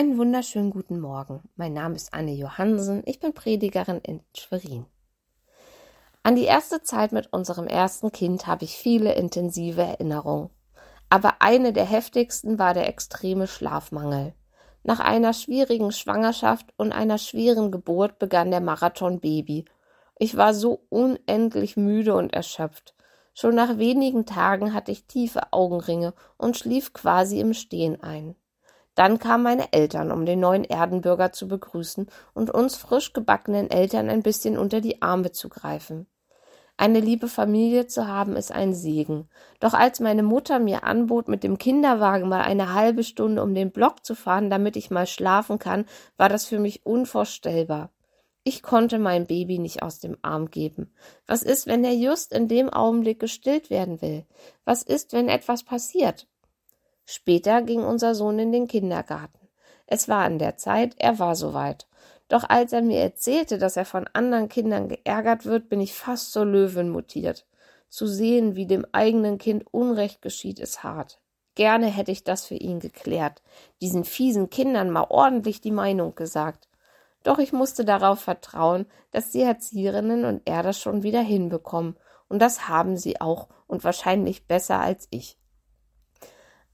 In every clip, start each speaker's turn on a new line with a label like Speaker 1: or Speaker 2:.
Speaker 1: Einen wunderschönen guten Morgen. Mein Name ist Anne Johansen. Ich bin Predigerin in Schwerin. An die erste Zeit mit unserem ersten Kind habe ich viele intensive Erinnerungen. Aber eine der heftigsten war der extreme Schlafmangel. Nach einer schwierigen Schwangerschaft und einer schweren Geburt begann der Marathon Baby. Ich war so unendlich müde und erschöpft. Schon nach wenigen Tagen hatte ich tiefe Augenringe und schlief quasi im Stehen ein. Dann kamen meine Eltern, um den neuen Erdenbürger zu begrüßen und uns frisch gebackenen Eltern ein bisschen unter die Arme zu greifen. Eine liebe Familie zu haben, ist ein Segen. Doch als meine Mutter mir anbot, mit dem Kinderwagen mal eine halbe Stunde um den Block zu fahren, damit ich mal schlafen kann, war das für mich unvorstellbar. Ich konnte mein Baby nicht aus dem Arm geben. Was ist, wenn er just in dem Augenblick gestillt werden will? Was ist, wenn etwas passiert? Später ging unser Sohn in den Kindergarten. Es war an der Zeit, er war soweit. Doch als er mir erzählte, dass er von anderen Kindern geärgert wird, bin ich fast zur Löwin mutiert. Zu sehen, wie dem eigenen Kind Unrecht geschieht, ist hart. Gerne hätte ich das für ihn geklärt, diesen fiesen Kindern mal ordentlich die Meinung gesagt. Doch ich musste darauf vertrauen, dass die Erzieherinnen und er das schon wieder hinbekommen, und das haben sie auch und wahrscheinlich besser als ich.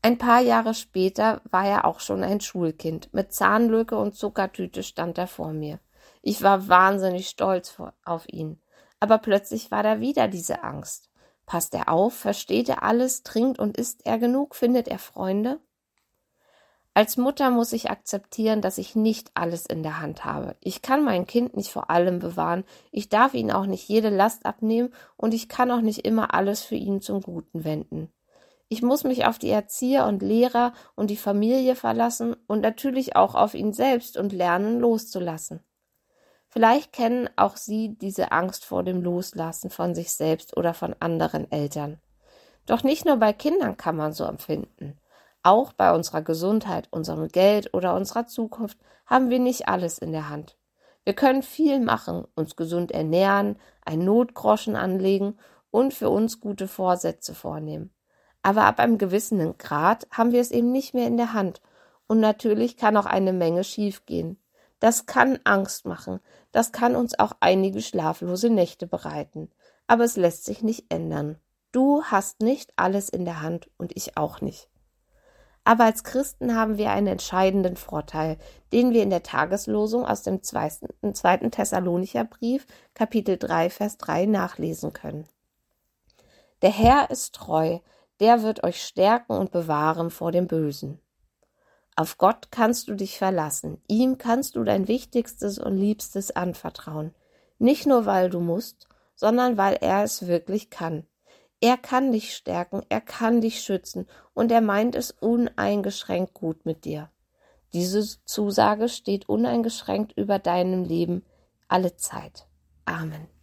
Speaker 1: Ein paar Jahre später war er auch schon ein Schulkind. Mit Zahnlücke und Zuckertüte stand er vor mir. Ich war wahnsinnig stolz auf ihn. Aber plötzlich war da wieder diese Angst. Passt er auf? Versteht er alles? Trinkt und isst er genug? Findet er Freunde? Als Mutter muss ich akzeptieren, dass ich nicht alles in der Hand habe. Ich kann mein Kind nicht vor allem bewahren, ich darf ihn auch nicht jede Last abnehmen und ich kann auch nicht immer alles für ihn zum Guten wenden. Ich muss mich auf die Erzieher und Lehrer und die Familie verlassen und natürlich auch auf ihn selbst und lernen loszulassen. Vielleicht kennen auch Sie diese Angst vor dem Loslassen von sich selbst oder von anderen Eltern. Doch nicht nur bei Kindern kann man so empfinden. Auch bei unserer Gesundheit, unserem Geld oder unserer Zukunft haben wir nicht alles in der Hand. Wir können viel machen, uns gesund ernähren, einen Notgroschen anlegen und für uns gute Vorsätze vornehmen. Aber ab einem gewissen Grad haben wir es eben nicht mehr in der Hand. Und natürlich kann auch eine Menge schiefgehen. Das kann Angst machen. Das kann uns auch einige schlaflose Nächte bereiten. Aber es lässt sich nicht ändern. Du hast nicht alles in der Hand und ich auch nicht. Aber als Christen haben wir einen entscheidenden Vorteil, den wir in der Tageslosung aus dem zweiten, Thessalonicher Brief, Kapitel 3, Vers 3 nachlesen können. Der Herr ist treu, der wird euch stärken und bewahren vor dem Bösen. Auf Gott kannst du dich verlassen, ihm kannst du dein Wichtigstes und Liebstes anvertrauen, nicht nur weil du musst, sondern weil er es wirklich kann. Er kann dich stärken, er kann dich schützen und er meint es uneingeschränkt gut mit dir. Diese Zusage steht uneingeschränkt über deinem Leben alle Zeit. Amen.